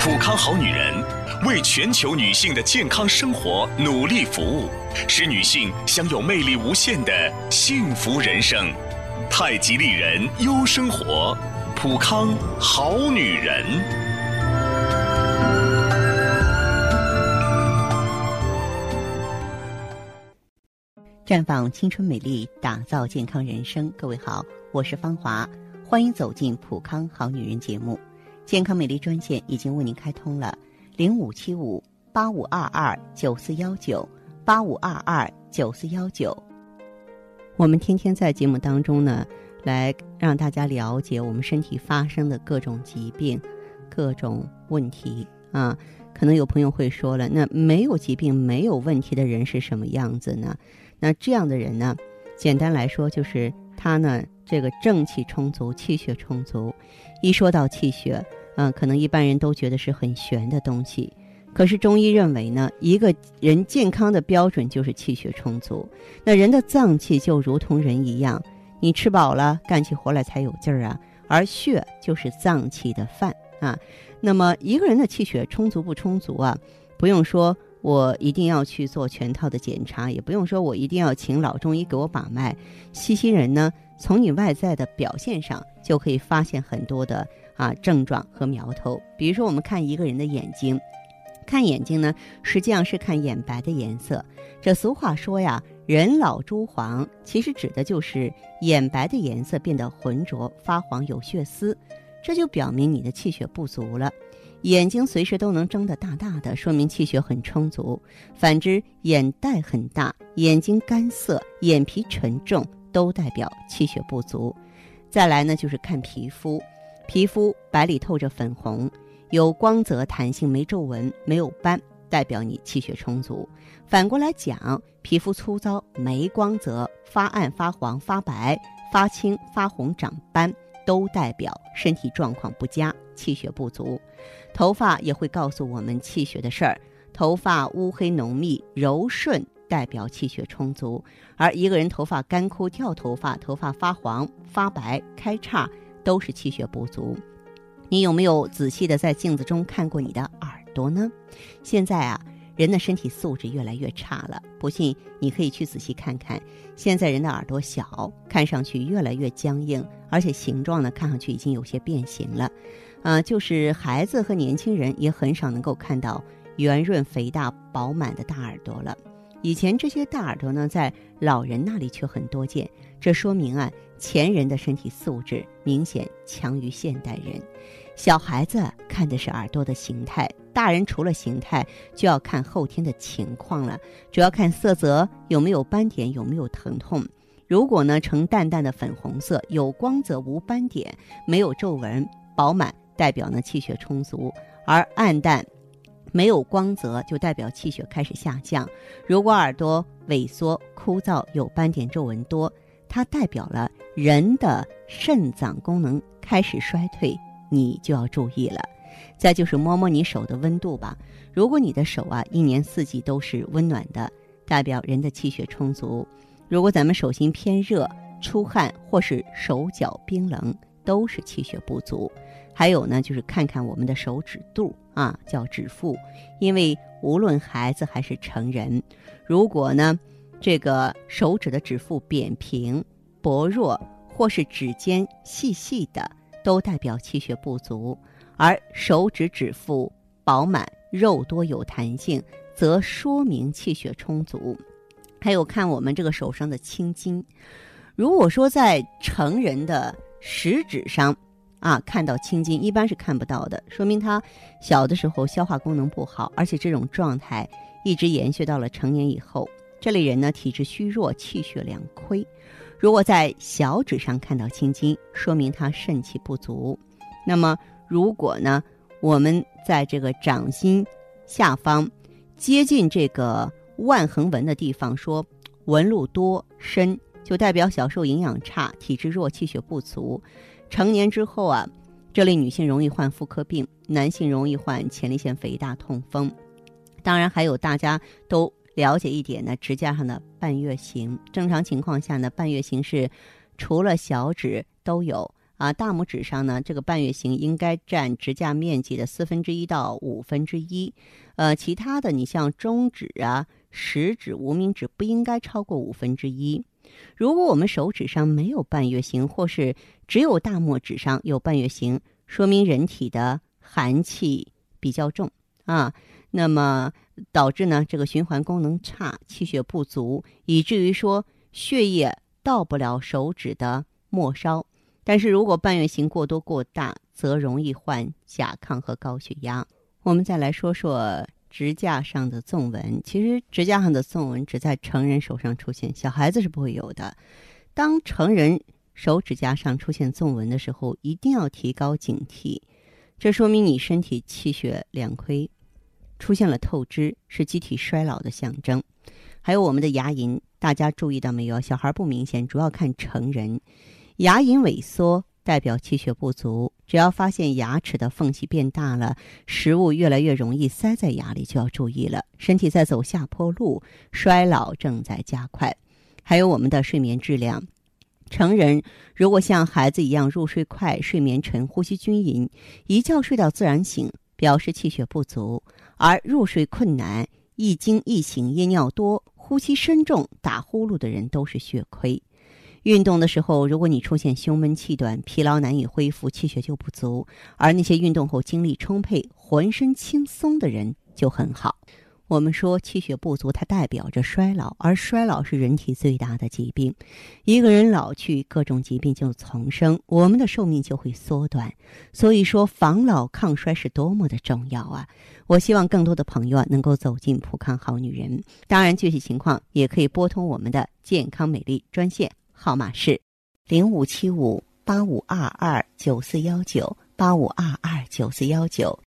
普康好女人为全球女性的健康生活努力服务，使女性享有魅力无限的幸福人生。太极丽人优生活，普康好女人。绽放青春美丽，打造健康人生。各位好，我是芳华，欢迎走进普康好女人节目。健康美丽专线已经为您开通了，零五七五八五二二九四幺九八五二二九四幺九。我们天天在节目当中呢，来让大家了解我们身体发生的各种疾病、各种问题啊。可能有朋友会说了，那没有疾病、没有问题的人是什么样子呢？那这样的人呢，简单来说就是他呢，这个正气充足，气血充足。一说到气血，嗯，可能一般人都觉得是很玄的东西。可是中医认为呢，一个人健康的标准就是气血充足。那人的脏器就如同人一样，你吃饱了，干起活来才有劲儿啊。而血就是脏器的饭啊。那么一个人的气血充足不充足啊，不用说。我一定要去做全套的检查，也不用说我一定要请老中医给我把脉。细心人呢，从你外在的表现上就可以发现很多的啊症状和苗头。比如说，我们看一个人的眼睛，看眼睛呢，实际上是看眼白的颜色。这俗话说呀，“人老珠黄”，其实指的就是眼白的颜色变得浑浊发黄，有血丝，这就表明你的气血不足了。眼睛随时都能睁得大大的，说明气血很充足；反之，眼袋很大、眼睛干涩、眼皮沉重，都代表气血不足。再来呢，就是看皮肤，皮肤白里透着粉红，有光泽、弹性，没皱纹、没有斑，代表你气血充足。反过来讲，皮肤粗糙、没光泽、发暗、发黄、发白、发青、发红、长斑。都代表身体状况不佳，气血不足。头发也会告诉我们气血的事儿。头发乌黑浓密、柔顺，代表气血充足；而一个人头发干枯、掉头发、头发发黄、发白、开叉，都是气血不足。你有没有仔细的在镜子中看过你的耳朵呢？现在啊。人的身体素质越来越差了，不信你可以去仔细看看。现在人的耳朵小，看上去越来越僵硬，而且形状呢，看上去已经有些变形了。啊，就是孩子和年轻人也很少能够看到圆润、肥大、饱满的大耳朵了。以前这些大耳朵呢，在老人那里却很多见，这说明啊，前人的身体素质明显强于现代人。小孩子看的是耳朵的形态，大人除了形态，就要看后天的情况了。主要看色泽有没有斑点，有没有疼痛。如果呢呈淡淡的粉红色，有光泽无斑点，没有皱纹，饱满，代表呢气血充足；而暗淡，没有光泽，就代表气血开始下降。如果耳朵萎缩、枯燥，有斑点、皱纹多，它代表了人的肾脏功能开始衰退。你就要注意了，再就是摸摸你手的温度吧。如果你的手啊一年四季都是温暖的，代表人的气血充足；如果咱们手心偏热、出汗或是手脚冰冷，都是气血不足。还有呢，就是看看我们的手指肚啊，叫指腹，因为无论孩子还是成人，如果呢这个手指的指腹扁平、薄弱，或是指尖细细的。都代表气血不足，而手指指腹饱满、肉多有弹性，则说明气血充足。还有看我们这个手上的青筋，如果说在成人的食指上啊看到青筋，一般是看不到的，说明他小的时候消化功能不好，而且这种状态一直延续到了成年以后。这类人呢，体质虚弱，气血两亏。如果在小指上看到青筋，说明他肾气不足。那么，如果呢，我们在这个掌心下方接近这个腕横纹的地方，说纹路多深，就代表小时候营养差，体质弱，气血不足。成年之后啊，这类女性容易患妇科病，男性容易患前列腺肥大、痛风。当然，还有大家都。了解一点呢，指甲上的半月形，正常情况下呢，半月形是除了小指都有。啊，大拇指上呢，这个半月形应该占指甲面积的四分之一到五分之一，呃，其他的你像中指啊、食指、无名指不应该超过五分之一。如果我们手指上没有半月形，或是只有大拇指上有半月形，说明人体的寒气比较重。啊，那么导致呢这个循环功能差，气血不足，以至于说血液到不了手指的末梢。但是如果半月形过多过大，则容易患甲亢和高血压。我们再来说说指甲上的纵纹。其实指甲上的纵纹只在成人手上出现，小孩子是不会有的。当成人手指甲上出现纵纹的时候，一定要提高警惕，这说明你身体气血两亏，出现了透支，是机体衰老的象征。还有我们的牙龈，大家注意到没有？小孩不明显，主要看成人。牙龈萎缩代表气血不足，只要发现牙齿的缝隙变大了，食物越来越容易塞在牙里，就要注意了，身体在走下坡路，衰老正在加快。还有我们的睡眠质量，成人如果像孩子一样入睡快、睡眠沉、呼吸均匀，一觉睡到自然醒，表示气血不足；而入睡困难、易惊易醒、夜尿多、呼吸深重、打呼噜的人，都是血亏。运动的时候，如果你出现胸闷气短、疲劳难以恢复、气血就不足，而那些运动后精力充沛、浑身轻松的人就很好。我们说气血不足，它代表着衰老，而衰老是人体最大的疾病。一个人老去，各种疾病就丛生，我们的寿命就会缩短。所以说，防老抗衰是多么的重要啊！我希望更多的朋友啊能够走进普康好女人。当然，具体情况也可以拨通我们的健康美丽专线。号码是零五七五八五二二九四幺九八五二二九四幺九。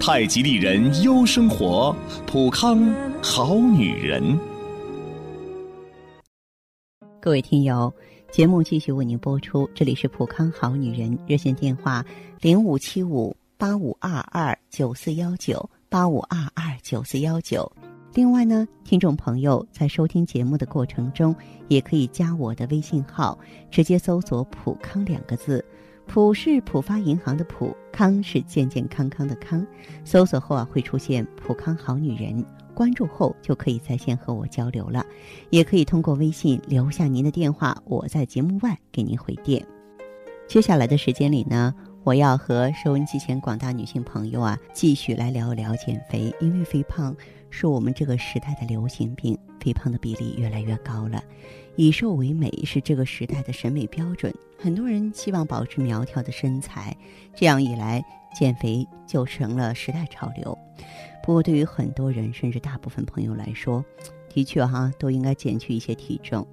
太极丽人优生活，普康好女人。各位听友，节目继续为您播出，这里是普康好女人热线电话零五七五八五二二九四幺九八五二二九四幺九。另外呢，听众朋友在收听节目的过程中，也可以加我的微信号，直接搜索“普康”两个字，“普”是浦发银行的“普”，“康”是健健康康的“康”。搜索后啊，会出现“普康好女人”，关注后就可以在线和我交流了。也可以通过微信留下您的电话，我在节目外给您回电。接下来的时间里呢，我要和收音机前广大女性朋友啊，继续来聊一聊减肥，因为肥胖。是我们这个时代的流行病，肥胖的比例越来越高了。以瘦为美是这个时代的审美标准，很多人希望保持苗条的身材，这样一来，减肥就成了时代潮流。不过，对于很多人，甚至大部分朋友来说，的确哈都应该减去一些体重。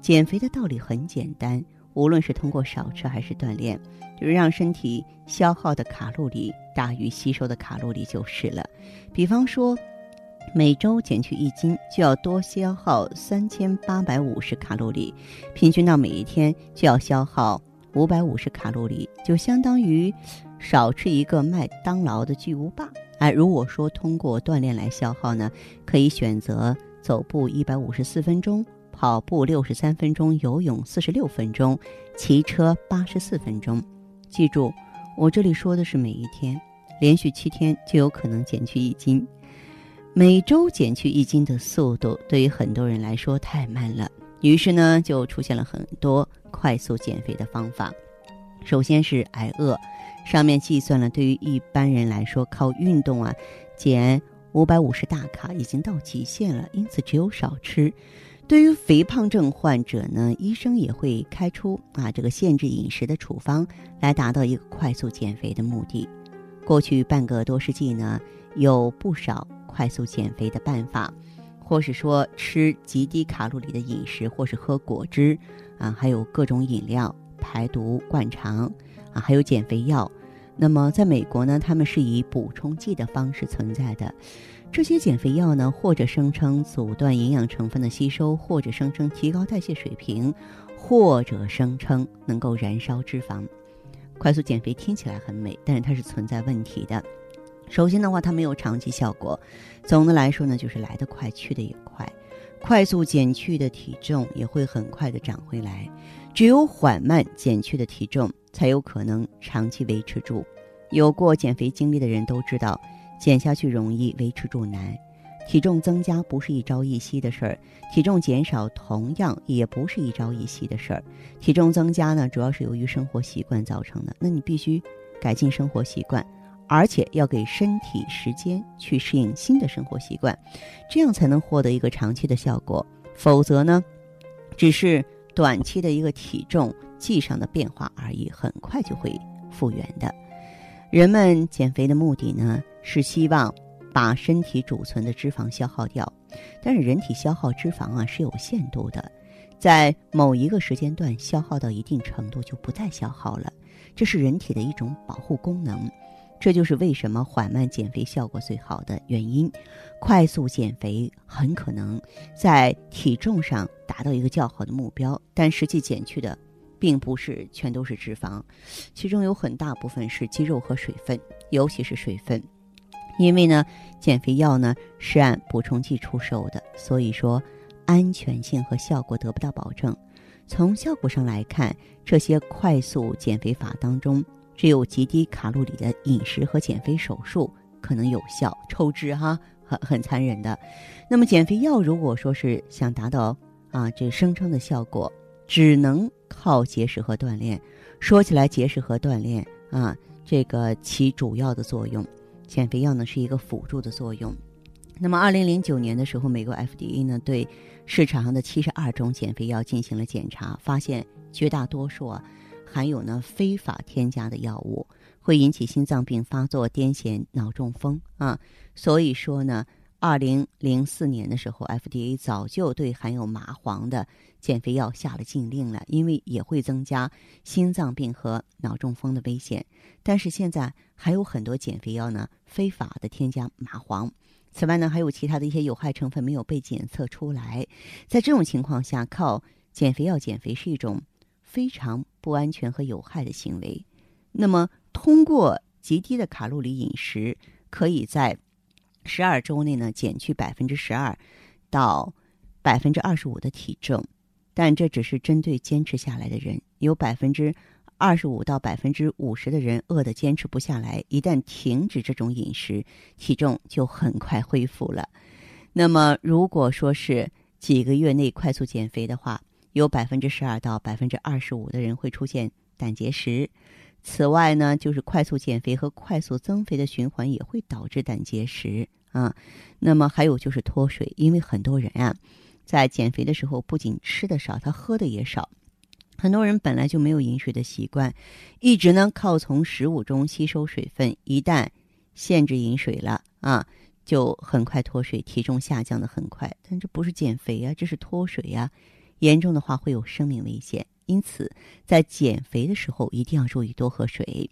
减肥的道理很简单，无论是通过少吃还是锻炼，就是让身体消耗的卡路里大于吸收的卡路里就是了。比方说。每周减去一斤，就要多消耗三千八百五十卡路里，平均到每一天就要消耗五百五十卡路里，就相当于少吃一个麦当劳的巨无霸。哎，如果说通过锻炼来消耗呢，可以选择走步一百五十四分钟，跑步六十三分钟，游泳四十六分钟，骑车八十四分钟。记住，我这里说的是每一天，连续七天就有可能减去一斤。每周减去一斤的速度，对于很多人来说太慢了。于是呢，就出现了很多快速减肥的方法。首先是挨饿，上面计算了，对于一般人来说，靠运动啊减五百五十大卡已经到极限了，因此只有少吃。对于肥胖症患者呢，医生也会开出啊这个限制饮食的处方，来达到一个快速减肥的目的。过去半个多世纪呢，有不少。快速减肥的办法，或是说吃极低卡路里的饮食，或是喝果汁，啊，还有各种饮料排毒灌肠，啊，还有减肥药。那么在美国呢，他们是以补充剂的方式存在的。这些减肥药呢，或者声称阻断营养成分的吸收，或者声称提高代谢水平，或者声称能够燃烧脂肪。快速减肥听起来很美，但是它是存在问题的。首先的话，它没有长期效果。总的来说呢，就是来得快，去得也快。快速减去的体重也会很快的长回来。只有缓慢减去的体重，才有可能长期维持住。有过减肥经历的人都知道。减下去容易，维持住难。体重增加不是一朝一夕的事儿，体重减少同样也不是一朝一夕的事儿。体重增加呢，主要是由于生活习惯造成的。那你必须改进生活习惯，而且要给身体时间去适应新的生活习惯，这样才能获得一个长期的效果。否则呢，只是短期的一个体重计上的变化而已，很快就会复原的。人们减肥的目的呢，是希望把身体储存的脂肪消耗掉，但是人体消耗脂肪啊是有限度的，在某一个时间段消耗到一定程度就不再消耗了，这是人体的一种保护功能，这就是为什么缓慢减肥效果最好的原因。快速减肥很可能在体重上达到一个较好的目标，但实际减去的。并不是全都是脂肪，其中有很大部分是肌肉和水分，尤其是水分。因为呢，减肥药呢是按补充剂出售的，所以说安全性和效果得不到保证。从效果上来看，这些快速减肥法当中，只有极低卡路里的饮食和减肥手术可能有效，抽脂哈很很残忍的。那么减肥药如果说是想达到啊这声称的效果，只能。靠节食和锻炼，说起来节食和锻炼啊，这个起主要的作用，减肥药呢是一个辅助的作用。那么，二零零九年的时候，美国 FDA 呢对市场上的七十二种减肥药进行了检查，发现绝大多数啊含有呢非法添加的药物，会引起心脏病发作、癫痫、脑中风啊。所以说呢。二零零四年的时候，FDA 早就对含有麻黄的减肥药下了禁令了，因为也会增加心脏病和脑中风的危险。但是现在还有很多减肥药呢，非法的添加麻黄。此外呢，还有其他的一些有害成分没有被检测出来。在这种情况下，靠减肥药减肥是一种非常不安全和有害的行为。那么，通过极低的卡路里饮食，可以在十二周内呢，减去百分之十二到百分之二十五的体重，但这只是针对坚持下来的人。有百分之二十五到百分之五十的人饿得坚持不下来，一旦停止这种饮食，体重就很快恢复了。那么，如果说是几个月内快速减肥的话，有百分之十二到百分之二十五的人会出现胆结石。此外呢，就是快速减肥和快速增肥的循环也会导致胆结石啊。那么还有就是脱水，因为很多人啊，在减肥的时候不仅吃的少，他喝的也少。很多人本来就没有饮水的习惯，一直呢靠从食物中吸收水分，一旦限制饮水了啊，就很快脱水，体重下降的很快。但这不是减肥啊，这是脱水呀，严重的话会有生命危险。因此，在减肥的时候一定要注意多喝水。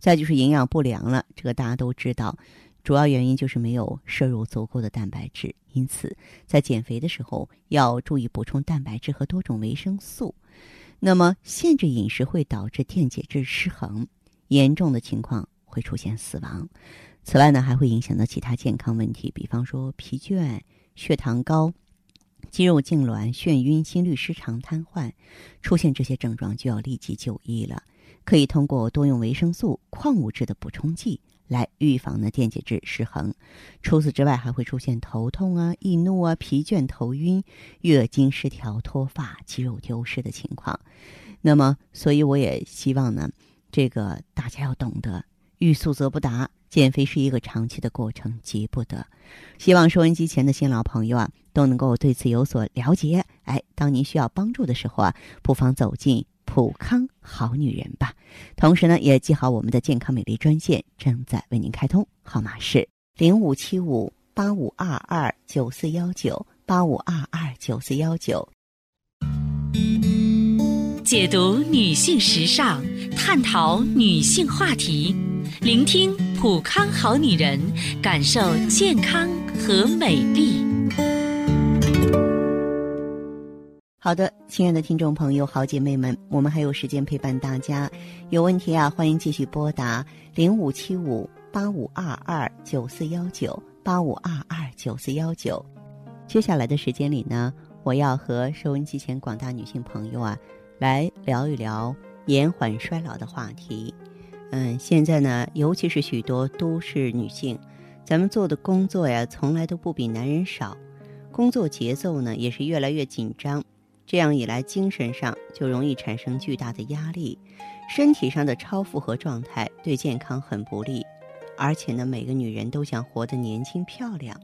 再就是营养不良了，这个大家都知道，主要原因就是没有摄入足够的蛋白质。因此，在减肥的时候要注意补充蛋白质和多种维生素。那么，限制饮食会导致电解质失衡，严重的情况会出现死亡。此外呢，还会影响到其他健康问题，比方说疲倦、血糖高。肌肉痉挛、眩晕、心律失常、瘫痪，出现这些症状就要立即就医了。可以通过多用维生素、矿物质的补充剂来预防呢电解质失衡。除此之外，还会出现头痛啊、易怒啊、疲倦、头晕、月经失调、脱发、肌肉丢失的情况。那么，所以我也希望呢，这个大家要懂得欲速则不达。减肥是一个长期的过程，急不得。希望收音机前的新老朋友啊，都能够对此有所了解。哎，当您需要帮助的时候啊，不妨走进普康好女人吧。同时呢，也记好我们的健康美丽专线正在为您开通，号码是零五七五八五二二九四幺九。八五二二九四幺九。解读女性时尚，探讨女性话题，聆听普康好女人，感受健康和美丽。好的，亲爱的听众朋友、好姐妹们，我们还有时间陪伴大家。有问题啊，欢迎继续拨打零五七五八五二二九四幺九八五二二九四幺九。接下来的时间里呢，我要和收音机前广大女性朋友啊，来聊一聊延缓衰老的话题。嗯，现在呢，尤其是许多都市女性，咱们做的工作呀，从来都不比男人少，工作节奏呢，也是越来越紧张。这样一来，精神上就容易产生巨大的压力，身体上的超负荷状态对健康很不利。而且呢，每个女人都想活得年轻漂亮，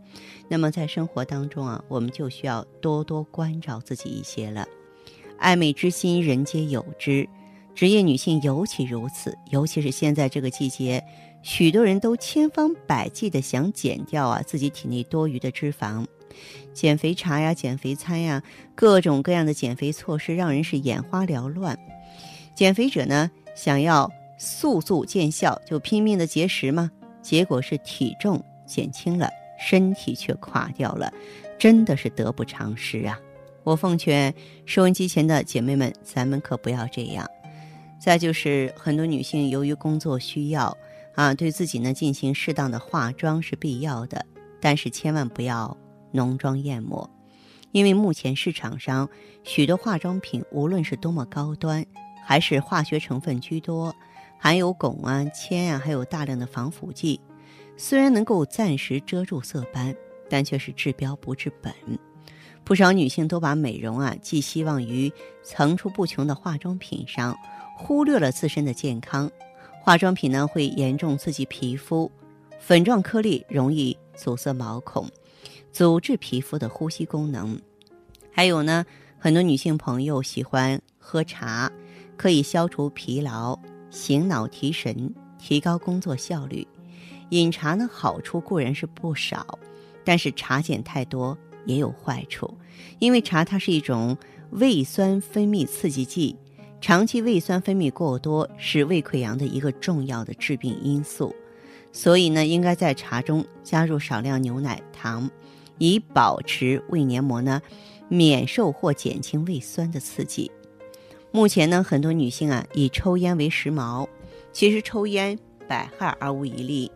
那么在生活当中啊，我们就需要多多关照自己一些了。爱美之心，人皆有之，职业女性尤其如此。尤其是现在这个季节，许多人都千方百计的想减掉啊自己体内多余的脂肪。减肥茶呀，减肥餐呀，各种各样的减肥措施让人是眼花缭乱。减肥者呢，想要速速见效，就拼命的节食嘛，结果是体重减轻了，身体却垮掉了，真的是得不偿失啊！我奉劝收音机前的姐妹们，咱们可不要这样。再就是很多女性由于工作需要啊，对自己呢进行适当的化妆是必要的，但是千万不要。浓妆艳抹，因为目前市场上许多化妆品，无论是多么高端，还是化学成分居多，含有汞啊、铅啊，还有大量的防腐剂。虽然能够暂时遮住色斑，但却是治标不治本。不少女性都把美容啊寄希望于层出不穷的化妆品上，忽略了自身的健康。化妆品呢会严重刺激皮肤，粉状颗粒容易阻塞毛孔。阻滞皮肤的呼吸功能，还有呢，很多女性朋友喜欢喝茶，可以消除疲劳、醒脑提神、提高工作效率。饮茶呢，好处固然是不少，但是茶碱太多也有坏处，因为茶它是一种胃酸分泌刺激剂，长期胃酸分泌过多是胃溃疡的一个重要的致病因素，所以呢，应该在茶中加入少量牛奶、糖。以保持胃黏膜呢免受或减轻胃酸的刺激。目前呢，很多女性啊以抽烟为时髦，其实抽烟百害而无一利，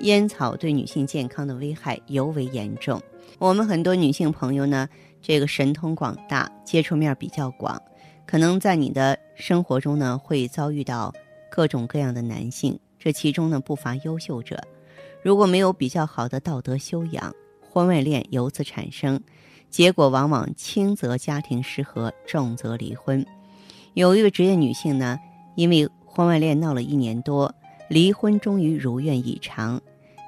烟草对女性健康的危害尤为严重。我们很多女性朋友呢，这个神通广大，接触面比较广，可能在你的生活中呢会遭遇到各种各样的男性，这其中呢不乏优秀者。如果没有比较好的道德修养，婚外恋由此产生，结果往往轻则家庭失和，重则离婚。有一位职业女性呢，因为婚外恋闹了一年多，离婚终于如愿以偿。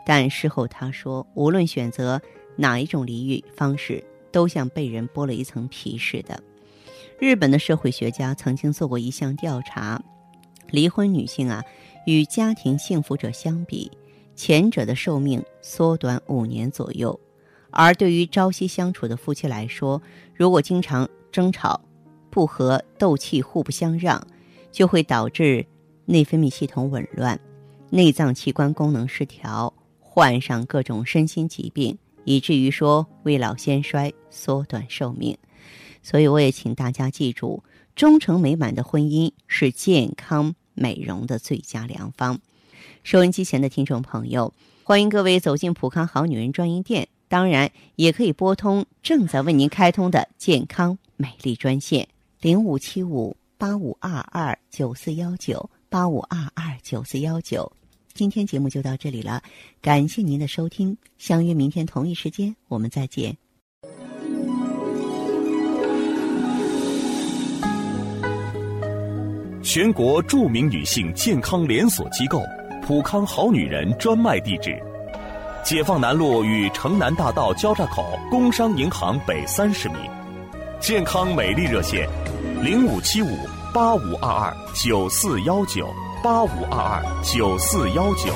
但事后她说，无论选择哪一种离异方式，都像被人剥了一层皮似的。日本的社会学家曾经做过一项调查，离婚女性啊，与家庭幸福者相比，前者的寿命缩短五年左右。而对于朝夕相处的夫妻来说，如果经常争吵、不和、斗气、互不相让，就会导致内分泌系统紊乱、内脏器官功能失调，患上各种身心疾病，以至于说未老先衰、缩短寿命。所以，我也请大家记住，忠诚美满的婚姻是健康美容的最佳良方。收音机前的听众朋友，欢迎各位走进普康好女人专营店。当然，也可以拨通正在为您开通的健康美丽专线零五七五八五二二九四幺九八五二二九四幺九。今天节目就到这里了，感谢您的收听，相约明天同一时间，我们再见。全国著名女性健康连锁机构普康好女人专卖地址。解放南路与城南大道交叉口工商银行北三十米，健康美丽热线：零五七五八五二二九四幺九八五二二九四幺九。